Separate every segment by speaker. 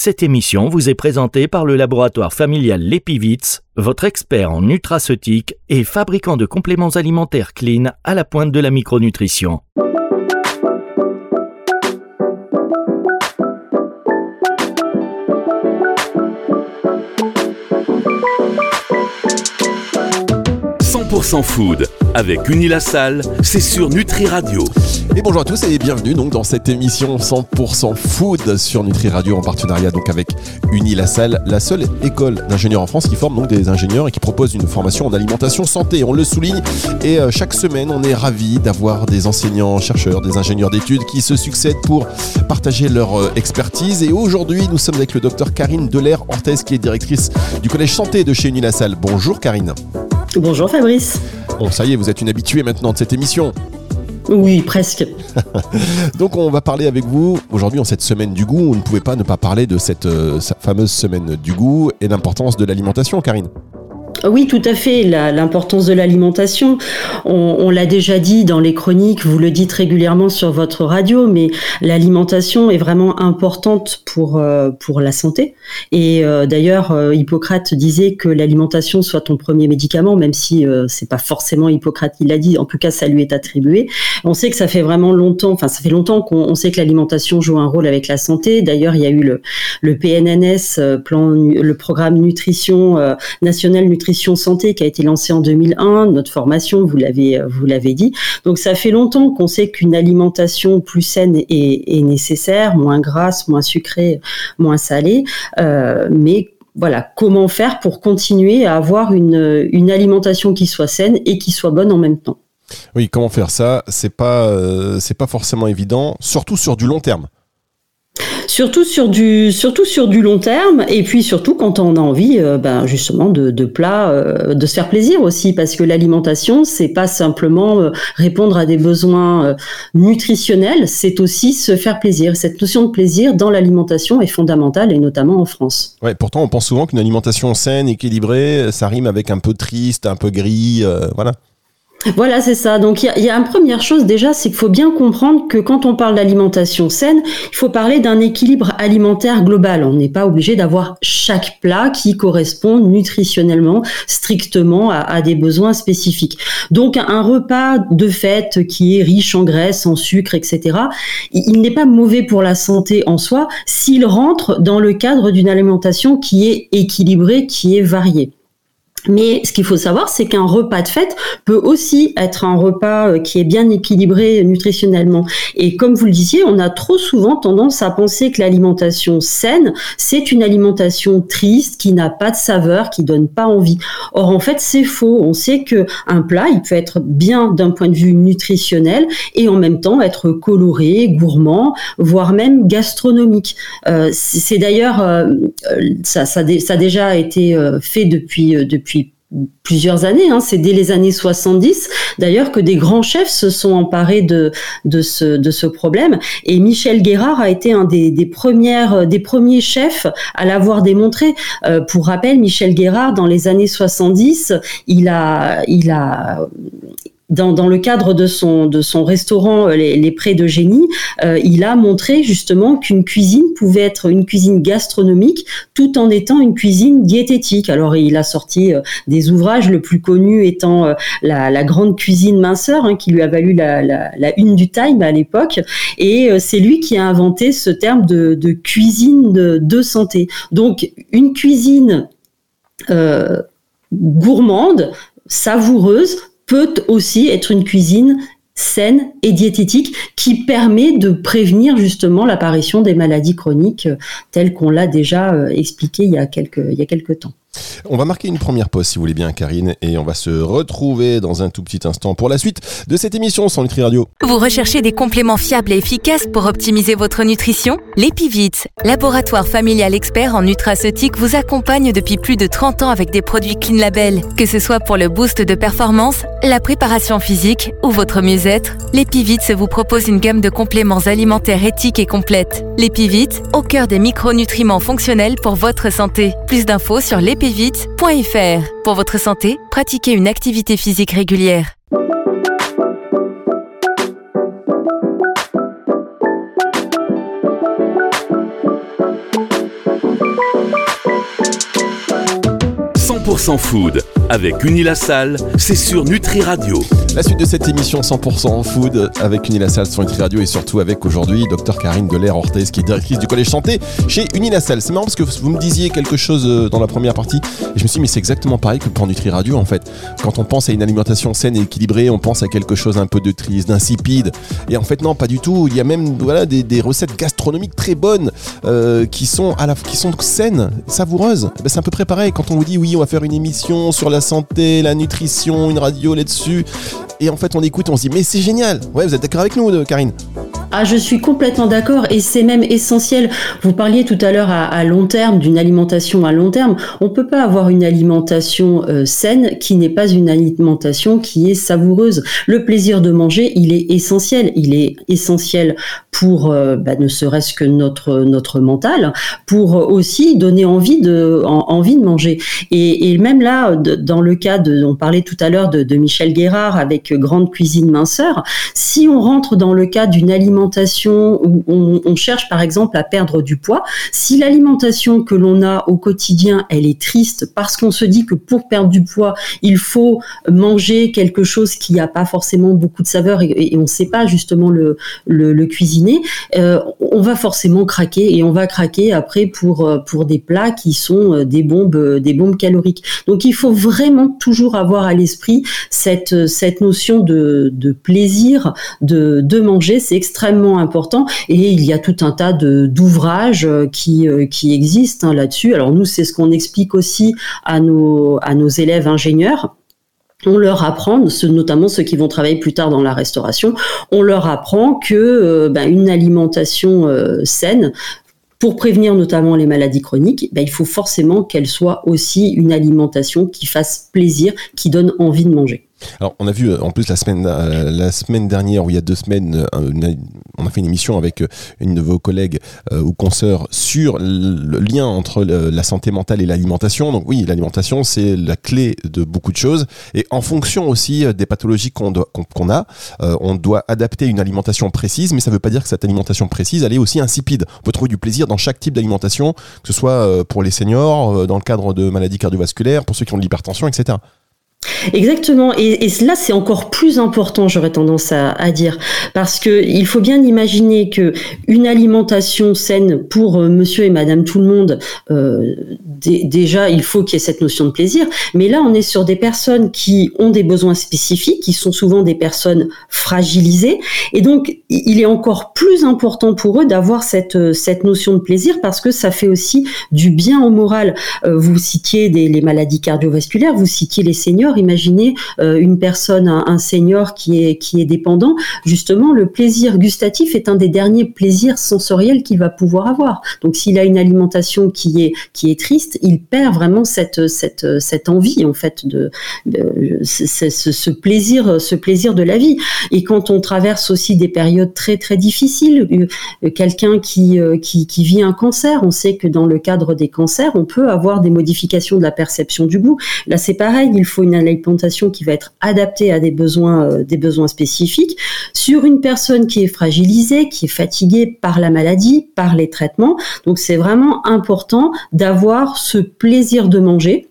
Speaker 1: Cette émission vous est présentée par le laboratoire familial Lepivitz, votre expert en nutraceutique et fabricant de compléments alimentaires clean à la pointe de la micronutrition.
Speaker 2: « food avec Unilassal, c'est sur Nutri Radio.
Speaker 3: Et bonjour à tous et bienvenue donc dans cette émission 100% food sur Nutri Radio en partenariat donc avec Unilassal, la seule école d'ingénieurs en France qui forme donc des ingénieurs et qui propose une formation en alimentation santé. On le souligne et euh, chaque semaine on est ravi d'avoir des enseignants, chercheurs, des ingénieurs d'études qui se succèdent pour partager leur euh, expertise. Et aujourd'hui nous sommes avec le docteur Karine Delair Orthez qui est directrice du collège santé de chez Unilassal. Bonjour Karine.
Speaker 4: Bonjour Fabrice.
Speaker 3: Bon, ça y est, vous êtes une habituée maintenant de cette émission.
Speaker 4: Oui, presque.
Speaker 3: Donc on va parler avec vous aujourd'hui en cette semaine du goût. On ne pouvait pas ne pas parler de cette euh, fameuse semaine du goût et l'importance de l'alimentation, Karine.
Speaker 4: Oui, tout à fait. L'importance de l'alimentation, on, l'a déjà dit dans les chroniques, vous le dites régulièrement sur votre radio, mais l'alimentation est vraiment importante pour euh, pour la santé. Et euh, d'ailleurs, euh, Hippocrate disait que l'alimentation soit ton premier médicament, même si c'est pas forcément Hippocrate qui l'a dit. En tout cas, ça lui est attribué. On sait que ça fait vraiment longtemps, enfin ça fait longtemps qu'on sait que l'alimentation joue un rôle avec la santé. D'ailleurs, il y a eu le, le PNNS, plan, le programme nutrition national nutrition santé qui a été lancée en 2001, notre formation, vous l'avez vous l'avez dit. Donc ça fait longtemps qu'on sait qu'une alimentation plus saine est, nécessaire, moins grasse, moins sucrée, moins salée, euh, mais voilà, comment faire pour continuer à avoir une, une alimentation qui soit saine et qui soit bonne en même temps?
Speaker 3: Oui, comment faire ça? C'est pas euh, c'est pas forcément évident, surtout sur du long terme
Speaker 4: surtout sur du surtout sur du long terme. Et puis surtout quand on a envie euh, ben justement de, de plats euh, de se faire plaisir aussi. Parce que l'alimentation c'est pas simplement euh, répondre à des besoins nutritionnels. C'est aussi se faire plaisir. Cette notion de plaisir dans l'alimentation est fondamentale et notamment en France.
Speaker 3: Ouais pourtant on pense souvent qu'une alimentation saine équilibrée ça rime avec un peu triste un peu gris voilà
Speaker 4: voilà, c'est ça. Donc il y a, une première chose déjà, c'est qu'il faut bien comprendre que quand on parle d'alimentation saine, il faut parler d'un équilibre alimentaire global. On n'est pas obligé d'avoir chaque plat qui correspond nutritionnellement strictement à, des besoins spécifiques. Donc un repas de fête qui est riche en graisse, en sucre, etc., il n'est pas mauvais pour la santé en soi s'il rentre dans le cadre d'une alimentation qui est équilibrée, qui est variée. Mais ce qu'il faut savoir, c'est qu'un repas de fête peut aussi être un repas euh, qui est bien équilibré nutritionnellement. Et comme vous le disiez, on a trop souvent tendance à penser que l'alimentation saine, c'est une alimentation triste, qui n'a pas de saveur, qui donne pas envie. Or, en fait, c'est faux. On sait que un plat, il peut être bien d'un point de vue nutritionnel et en même temps être coloré, gourmand, voire même gastronomique. Euh, c'est d'ailleurs, euh, ça, ça, a déjà été fait depuis, depuis plusieurs années, hein. c'est dès les années 70 d'ailleurs que des grands chefs se sont emparés de, de, ce, de ce problème et Michel Guérard a été un des, des, premières, des premiers chefs à l'avoir démontré. Euh, pour rappel, Michel Guérard, dans les années 70, il a, il a, dans, le cadre de son, de son restaurant euh, Les, Prés de Génie, euh, il a montré justement qu'une cuisine pouvait être une cuisine gastronomique tout en étant une cuisine diététique. Alors il a sorti euh, des ouvrages, le plus connu étant la, grande cuisine minceur, hein, qui lui a valu la, une du Time à l'époque. Et c'est lui qui a inventé ce terme de, cuisine de, santé. Donc une cuisine gourmande, savoureuse, peut aussi être une cuisine saine et diététique qui permet de prévenir justement l'apparition des maladies chroniques euh, telles qu'on l'a déjà euh, expliqué il y a quelques, il y a quelques temps.
Speaker 3: On va marquer une première pause si vous voulez bien Karine et on va se retrouver dans un tout petit instant pour la suite de cette émission sans Nutri Radio.
Speaker 5: Vous recherchez des compléments fiables et efficaces pour optimiser votre nutrition? L'Epivit, laboratoire familial expert en nutraceutique vous accompagne depuis plus de 30 ans avec des produits Clean Label. Que ce soit pour le boost de performance, la préparation physique ou votre mieux-être, l'Epivit vous propose une gamme de compléments alimentaires éthiques et complètes. L'Epivit, au cœur des micronutriments fonctionnels pour votre santé. Plus d'infos sur l'Epivit pour votre santé, pratiquez une activité physique régulière.
Speaker 2: « 100% Food avec Unilassalle, c'est sur Nutri Radio.
Speaker 3: La suite de cette émission 100% food avec Unilassal sur Nutri Radio et surtout avec aujourd'hui Dr Karine Delaire Ortez qui est directrice du collège santé chez Unilassal. C'est marrant parce que vous me disiez quelque chose euh, dans la première partie et je me suis dit mais c'est exactement pareil que pour Nutri Radio en fait. Quand on pense à une alimentation saine et équilibrée, on pense à quelque chose un peu de triste, d'insipide et en fait non pas du tout. Il y a même voilà des, recettes gastronomiques très bonnes euh, qui sont à la qui sont saines, savoureuses. Eh ben, c'est à peu près pareil quand on vous dit oui on va faire une émission sur la santé, la nutrition, une radio là-dessus. Et en fait, on écoute, on se dit, mais c'est génial. Ouais, vous êtes d'accord avec nous, Karine?
Speaker 4: Ah, je suis complètement d'accord et c'est même essentiel. Vous parliez tout à l'heure à, long terme d'une alimentation à long terme. On peut pas avoir une alimentation euh, saine qui n'est pas une alimentation qui est savoureuse. Le plaisir de manger, il est essentiel. Il est essentiel pour euh, bah, ne serait-ce que notre notre mental, pour aussi donner envie de envie de manger. Et, même là, dans le cas de, on parlait tout à l'heure de Michel Guérard avec Grande Cuisine Minceur. Si on rentre dans le cas d'une alimentation où on, cherche par exemple à perdre du poids, si l'alimentation que l'on a au quotidien, elle est triste parce qu'on se dit que pour perdre du poids, il faut manger quelque chose qui n'a pas forcément beaucoup de saveur et, on ne sait pas justement le, cuisiner, euh, on va forcément craquer et on va craquer après pour, euh, pour des plats qui sont euh, des bombes, des bombes caloriques. Donc il faut vraiment toujours avoir à l'esprit cette, cette notion de, de plaisir de, de manger. C'est extrêmement important et il y a tout un tas d'ouvrages euh, qui euh, qui existent hein, là-dessus. Alors nous, c'est ce qu'on explique aussi à nos à nos élèves ingénieurs on leur apprend, notamment ceux qui vont travailler plus tard dans la restauration, on leur apprend que euh, ben, une alimentation saine pour prévenir notamment les maladies chroniques, ben, il faut forcément qu'elle soit aussi une alimentation qui fasse plaisir, qui donne envie de manger.
Speaker 3: Alors, on a vu euh, en plus la semaine, euh, la semaine dernière, ou il y a deux semaines, euh, on a fait une émission avec une de vos collègues ou consoeurs sur le lien entre la santé mentale et l'alimentation. Donc oui, l'alimentation, c'est la clé de beaucoup de choses. Et en fonction aussi des pathologies qu'on qu'on a, on doit adapter une alimentation précise, mais ça ne veut pas dire que cette alimentation précise, elle est aussi insipide. On peut trouver du plaisir dans chaque type d'alimentation, que ce soit pour les seniors, dans le cadre de maladies cardiovasculaires, pour ceux qui ont de l'hypertension, etc.
Speaker 4: Exactement, et, et là c'est encore plus important, j'aurais tendance à, dire, parce que il faut bien imaginer que une alimentation saine pour euh, Monsieur et Madame tout le monde, euh, déjà il faut qu'il y ait cette notion de plaisir, mais là on est sur des personnes qui ont des besoins spécifiques, qui sont souvent des personnes fragilisées, et donc il est encore plus important pour eux d'avoir cette cette notion de plaisir parce que ça fait aussi du bien au moral. Euh, vous citiez les maladies cardiovasculaires, vous citiez les seniors euh, une personne, un, senior qui est qui est dépendant. Justement, le plaisir gustatif est un des derniers plaisirs sensoriels qu'il va pouvoir avoir. Donc, s'il a une alimentation qui est qui est triste, il perd vraiment cette cette cette envie en fait de, ce, plaisir ce plaisir de la vie. Et quand on traverse aussi des périodes très très difficiles, euh, quelqu'un qui, euh, qui qui vit un cancer, on sait que dans le cadre des cancers, on peut avoir des modifications de la perception du goût. Là, c'est pareil, il faut une alimentation qui va être adaptée à des besoins, euh, des besoins spécifiques, sur une personne qui est fragilisée, qui est fatiguée par la maladie, par les traitements. Donc c'est vraiment important d'avoir ce plaisir de manger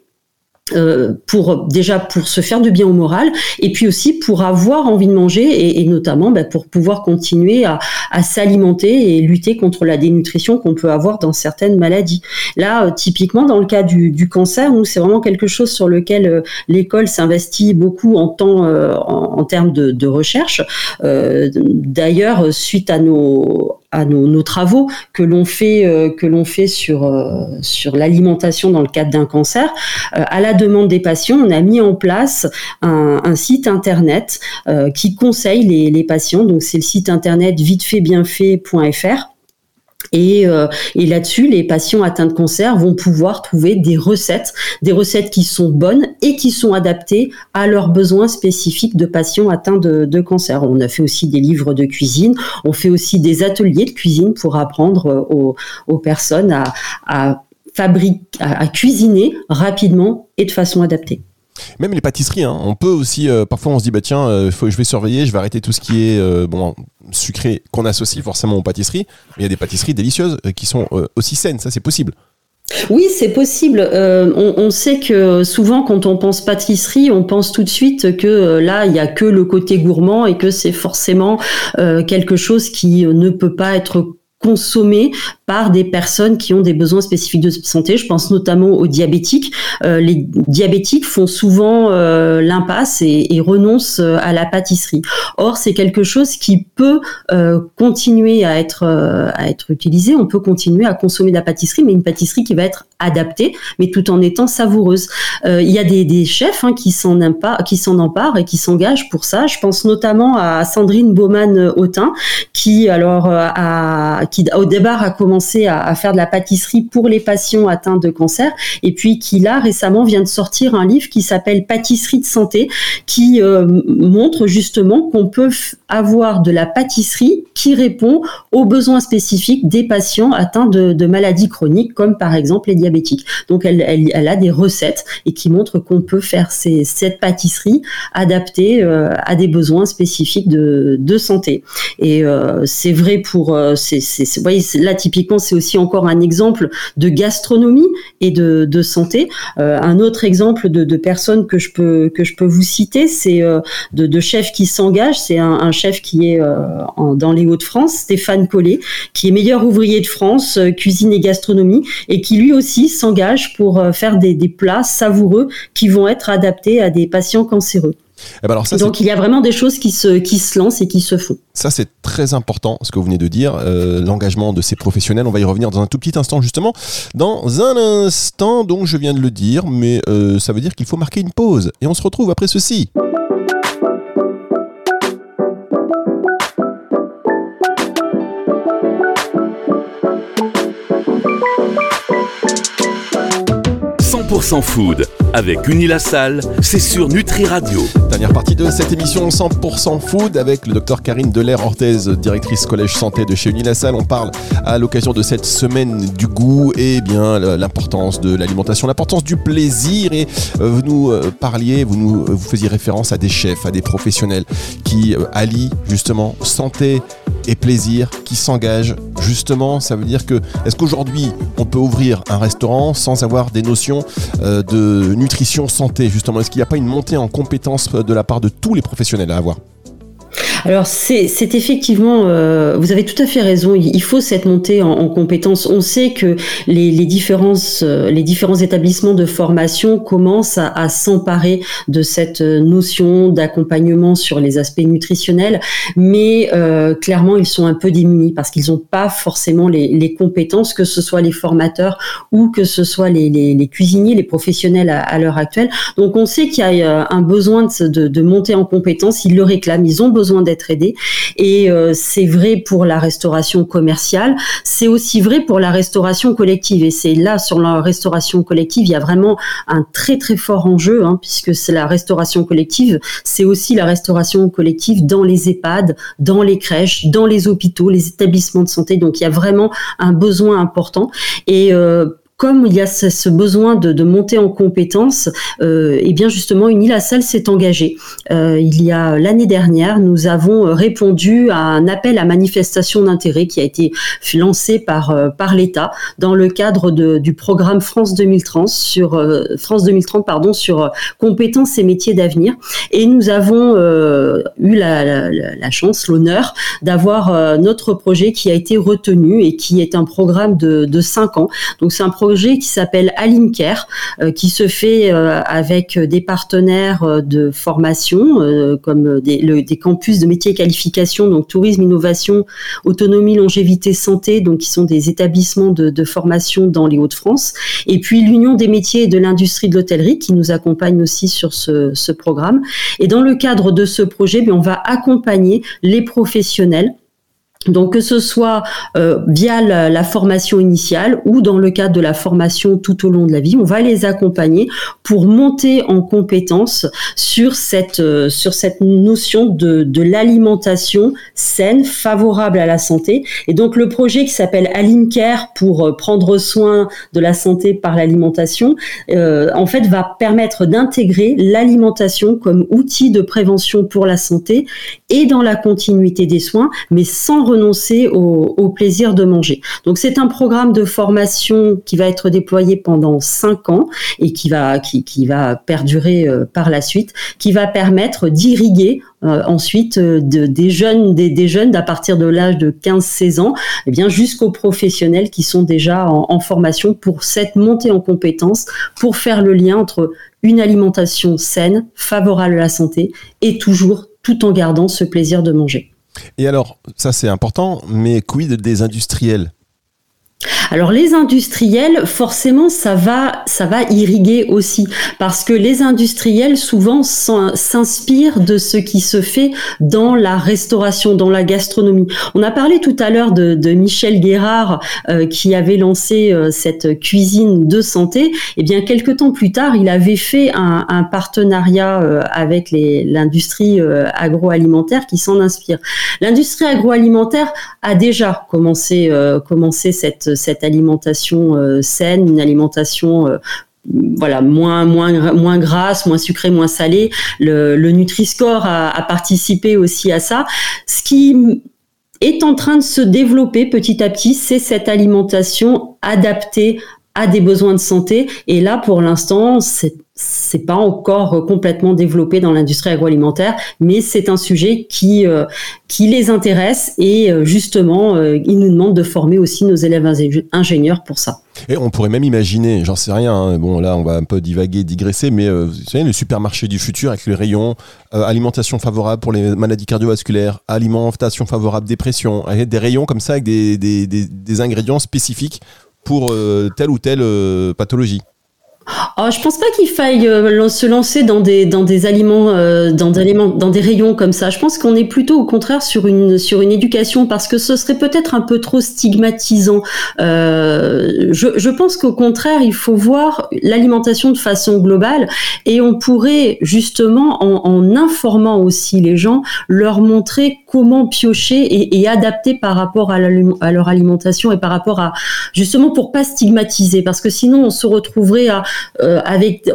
Speaker 4: euh, pour déjà pour se faire du bien au moral et puis aussi pour avoir envie de manger et, notamment bah, pour pouvoir continuer à, s'alimenter et lutter contre la dénutrition qu'on peut avoir dans certaines maladies. Là, euh, typiquement dans le cas du, cancer, nous c'est vraiment quelque chose sur lequel euh, l'école s'investit beaucoup en temps en, termes de, de recherche. D'ailleurs, suite à nos à nos, travaux que l'on fait euh, que l'on fait sur euh, sur l'alimentation dans le cadre d'un cancer. Euh, à la demande des patients, on a mis en place un, site internet qui conseille les, patients. Donc c'est le site internet vitefeitbienfait.fr et, euh, et là-dessus, les patients atteints de cancer vont pouvoir trouver des recettes, des recettes qui sont bonnes et qui sont adaptées à leurs besoins spécifiques de patients atteints de, cancer. On a fait aussi des livres de cuisine, on fait aussi des ateliers de cuisine pour apprendre euh, aux, personnes à, fabriquer, à cuisiner rapidement et de façon adaptée.
Speaker 3: Même les pâtisseries, hein. on peut aussi, euh, parfois on se dit, bah tiens, euh, je vais surveiller, je vais arrêter tout ce qui est euh, bon, sucré qu'on associe forcément aux pâtisseries, mais il y a des pâtisseries délicieuses qui sont aussi saines, ça c'est possible.
Speaker 4: Oui, c'est possible. On, sait que souvent, quand on pense pâtisserie, on pense tout de suite que là, il y a que le côté gourmand et que c'est forcément quelque chose qui ne peut pas être consommé par des personnes qui ont des besoins spécifiques de santé. Je pense notamment aux diabétiques. Euh, les diabétiques font souvent euh, l'impasse et, renoncent euh, à la pâtisserie. Or, c'est quelque chose qui peut continuer à être à être utilisé. On peut continuer à consommer de la pâtisserie, mais une pâtisserie qui va être adaptée, mais tout en étant savoureuse. il y a des, chefs hein, qui s'en emparent, qui s'en emparent et qui s'engagent pour ça. Je pense notamment à Sandrine Baumann-Autin, qui alors a qui au départ a commencé à, faire de la pâtisserie pour les patients atteints de cancer, et puis qui là récemment vient de sortir un livre qui s'appelle Pâtisserie de santé, qui euh, montre justement qu'on peut avoir de la pâtisserie qui répond aux besoins spécifiques des patients atteints de, maladies chroniques, comme par exemple les diabétiques. Donc elle, elle, a des recettes et qui montrent qu'on peut faire ces, cette pâtisserie adaptée euh, à des besoins spécifiques de, de santé. Et euh, c'est vrai pour, c'est, vous voyez, là typiquement c'est aussi encore un exemple de gastronomie et de, santé. Euh, un autre exemple de, personnes que je peux vous citer, c'est euh, de, chefs qui s'engagent. C'est un, chef qui est euh, dans les Hauts-de-France, Stéphane Collet, qui est meilleur ouvrier de France, cuisine et gastronomie, et qui lui aussi s'engage pour faire des plats savoureux qui vont être adaptés à des patients cancéreux. Eh ben alors ça, Donc il y a vraiment des choses qui se, qui se lancent et qui se font.
Speaker 3: Ça c'est très important ce que vous venez de dire, euh, l'engagement de ces professionnels. On va y revenir dans un tout petit instant justement. Dans un instant, donc je viens de le dire, mais euh, ça veut dire qu'il faut marquer une pause. Et on se retrouve après ceci.
Speaker 2: 100% food avec Unilassal, c'est sur Nutri Radio.
Speaker 3: Dernière partie de cette émission 100% food avec le docteur Karine Delair-Orthez, directrice collège santé de chez Unilassal. On parle à l'occasion de cette semaine du goût et bien l'importance de l'alimentation, l'importance du plaisir et euh, vous nous euh, parliez, vous nous vous faisiez référence à des chefs, à des professionnels qui euh, allient justement santé et plaisir, qui s'engagent justement. Ça veut dire que est-ce qu'aujourd'hui on peut ouvrir un restaurant sans avoir des notions de nutrition santé justement? Est-ce qu'il n'y a pas une montée en compétences de la part de tous les professionnels à avoir?
Speaker 4: Alors c'est effectivement, euh, vous avez tout à fait raison. Il faut cette montée en, en compétences. On sait que les, différences, euh, les différents établissements de formation commencent à, s'emparer de cette notion d'accompagnement sur les aspects nutritionnels, mais euh, clairement ils sont un peu démunis parce qu'ils n'ont pas forcément les, compétences, que ce soit les formateurs ou que ce soit les, cuisiniers, les professionnels à, l'heure actuelle. Donc on sait qu'il y a euh, un besoin de, de, de monter en compétences. Ils le réclament. Ils ont besoin d'être aidés. Et euh, c'est vrai pour la restauration commerciale, c'est aussi vrai pour la restauration collective. Et c'est là, sur la restauration collective, il y a vraiment un très très fort enjeu, hein, puisque c'est la restauration collective, c'est aussi la restauration collective dans les EHPAD, dans les crèches, dans les hôpitaux, les établissements de santé. Donc il y a vraiment un besoin important. Et euh, comme il y a ce, besoin de, de, monter en compétences, euh, et eh bien justement, Unilassal s'est engagée. Euh, il y a l'année dernière, nous avons répondu à un appel à manifestation d'intérêt qui a été lancé par euh, par l'État dans le cadre de, du programme France 2030 sur euh, France 2030 pardon sur compétences et métiers d'avenir. Et nous avons eu la, la, la chance, l'honneur d'avoir notre projet qui a été retenu et qui est un programme de, de cinq ans. Donc c'est un projet qui s'appelle Alimcare, euh, qui se fait euh, avec des partenaires euh, de formation, comme des, campus de métiers et qualification, donc tourisme, innovation, autonomie, longévité, santé, donc qui sont des établissements de, de formation dans les Hauts-de-France, et puis l'Union des métiers et de l'industrie de l'hôtellerie qui nous accompagne aussi sur ce, ce, programme. Et dans le cadre de ce projet, bien, on va accompagner les professionnels donc que ce soit euh, via la, formation initiale ou dans le cadre de la formation tout au long de la vie, on va les accompagner pour monter en compétence sur cette euh, sur cette notion de, de l'alimentation saine, favorable à la santé. Et donc le projet qui s'appelle Alimcare pour euh, prendre soin de la santé par l'alimentation, en fait va permettre d'intégrer l'alimentation comme outil de prévention pour la santé et dans la continuité des soins, mais sans au, plaisir de manger. Donc c'est un programme de formation qui va être déployé pendant cinq ans et qui va perdurer euh, par la suite, qui va permettre d'irriguer euh, ensuite euh, de, des jeunes des, jeunes à partir de l'âge de 15-16 ans, eh bien jusqu'aux professionnels qui sont déjà en, en formation pour cette montée en compétences, pour faire le lien entre une alimentation saine, favorable à la santé et toujours tout en gardant ce plaisir de manger.
Speaker 3: Et alors, ça c'est important, mais quid des industriels?
Speaker 4: Alors les industriels, forcément, ça va, ça va irriguer aussi, parce que les industriels souvent s'inspirent de ce qui se fait dans la restauration, dans la gastronomie. On a parlé tout à l'heure de, Michel Guérard euh, qui avait lancé euh, cette cuisine de santé. Et eh bien quelques temps plus tard, il avait fait un, partenariat euh, avec l'industrie euh, agroalimentaire qui s'en inspire. L'industrie agroalimentaire a déjà commencé, commencé cette cette, alimentation euh, saine, une alimentation euh, voilà moins grasse, moins sucrée, moins salée. Le, le Nutri-Score a, a, participé aussi à ça. Ce qui est en train de se développer petit à petit, c'est cette alimentation adaptée à des besoins de santé. Et là, pour l'instant, c'est c'est pas encore complètement développé dans l'industrie agroalimentaire, mais c'est un sujet qui euh, qui les intéresse et euh, justement, euh, ils nous demandent de former aussi nos élèves ingénieurs pour ça.
Speaker 3: Et on pourrait même imaginer, j'en sais rien, hein, bon là on va un peu divaguer, digresser, mais vous savez, le supermarché du futur avec les rayons alimentation favorable pour les maladies cardiovasculaires, alimentation favorable dépression, avec des rayons comme ça avec des, des, des, des ingrédients spécifiques pour telle ou telle pathologie.
Speaker 4: Oh, je pense pas qu'il faille euh, se lancer dans des dans des aliments euh, dans des aliments dans des rayons comme ça. Je pense qu'on est plutôt au contraire sur une sur une éducation parce que ce serait peut-être un peu trop stigmatisant. Euh, je, je pense qu'au contraire, il faut voir l'alimentation de façon globale et on pourrait justement en, en, informant aussi les gens leur montrer comment piocher et, et adapter par rapport à, à leur alimentation et par rapport à justement pour pas stigmatiser parce que sinon on se retrouverait à euh,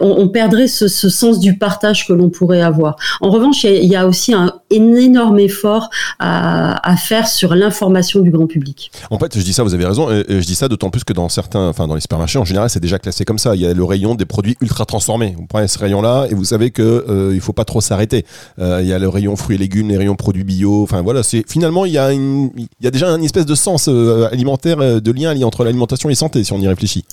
Speaker 4: on, perdrait ce, sens du partage que l'on pourrait avoir. En revanche, il y, a aussi un, énorme effort à, faire sur l'information du grand public.
Speaker 3: En fait, je dis ça, vous avez raison, et je dis ça d'autant plus que dans certains, enfin dans les supermarchés en général, c'est déjà classé comme ça. Il y a le rayon des produits ultra transformés. Vous prenez ce rayon-là et vous savez que euh, il faut pas trop s'arrêter. Euh, il y a le rayon fruits et légumes, les rayons produits bio. Enfin voilà, finalement il y a déjà une espèce de sens euh, alimentaire, de lien entre l'alimentation et santé si on y réfléchit.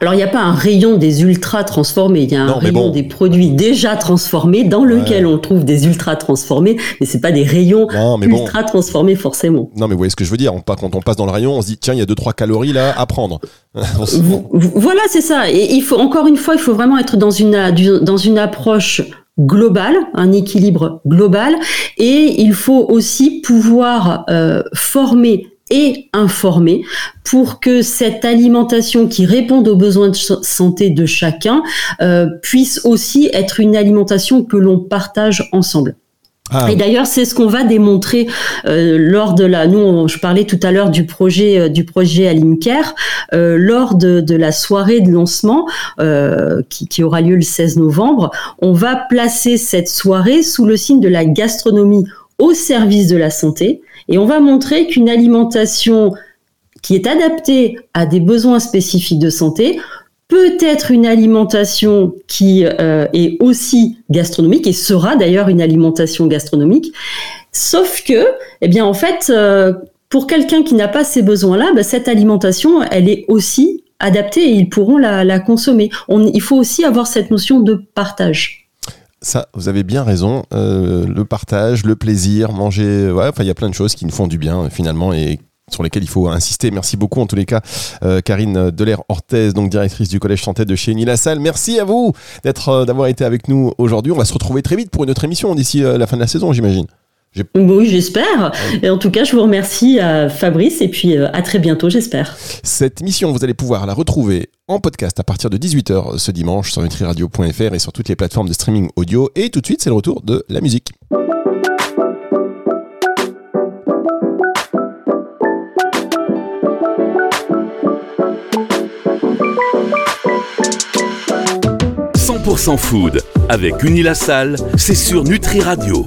Speaker 4: Alors, il n'y a pas un rayon des ultra transformés, il y a un rayon bon. des produits déjà transformés dans lequel ouais. on trouve des ultra transformés, mais c'est pas des rayons non, ultra bon. transformés forcément.
Speaker 3: Non, mais vous voyez ce que je veux dire. On, quand on passe dans le rayon, on se dit tiens, il y a deux trois calories là à prendre.
Speaker 4: voilà, c'est ça. Et il faut encore une fois, il faut vraiment être dans une dans une approche global, un équilibre global, et il faut aussi pouvoir euh, former et informer pour que cette alimentation qui réponde aux besoins de santé de chacun euh, puisse aussi être une alimentation que l'on partage ensemble. Ah. Et d'ailleurs, c'est ce qu'on va démontrer euh, lors de la. Nous, on, je parlais tout à l'heure du projet euh, du projet Alimcare euh, lors de, de, la soirée de lancement euh, qui, qui, aura lieu le 16 novembre. On va placer cette soirée sous le signe de la gastronomie au service de la santé et on va montrer qu'une alimentation qui est adaptée à des besoins spécifiques de santé peut-être une alimentation qui euh, est aussi gastronomique et sera d'ailleurs une alimentation gastronomique. Sauf que, eh bien, en fait, euh, pour quelqu'un qui n'a pas ces besoins-là, bah, cette alimentation, elle est aussi adaptée et ils pourront la, consommer. On, il faut aussi avoir cette notion de partage.
Speaker 3: Ça, vous avez bien raison. Euh, le partage, le plaisir, manger, ouais, enfin, il y a plein de choses qui nous font du bien finalement et sur lesquels il faut insister. Merci beaucoup en tous les cas, euh, Karine Delair-Orthez, donc directrice du Collège Santé de chez Uni Salle. Merci à vous d'être, euh, d'avoir été avec nous aujourd'hui. On va se retrouver très vite pour une autre émission d'ici euh, la fin de la saison, j'imagine.
Speaker 4: Oui, j'espère. Et en tout cas, je vous remercie à Fabrice et puis à très bientôt, j'espère.
Speaker 3: Cette mission, vous allez pouvoir la retrouver en podcast à partir de 18h ce dimanche sur nutriradio.fr et sur toutes les plateformes de streaming audio. Et tout de suite, c'est le retour de la musique.
Speaker 2: food avec Unilassal, c'est sur Nutri Radio.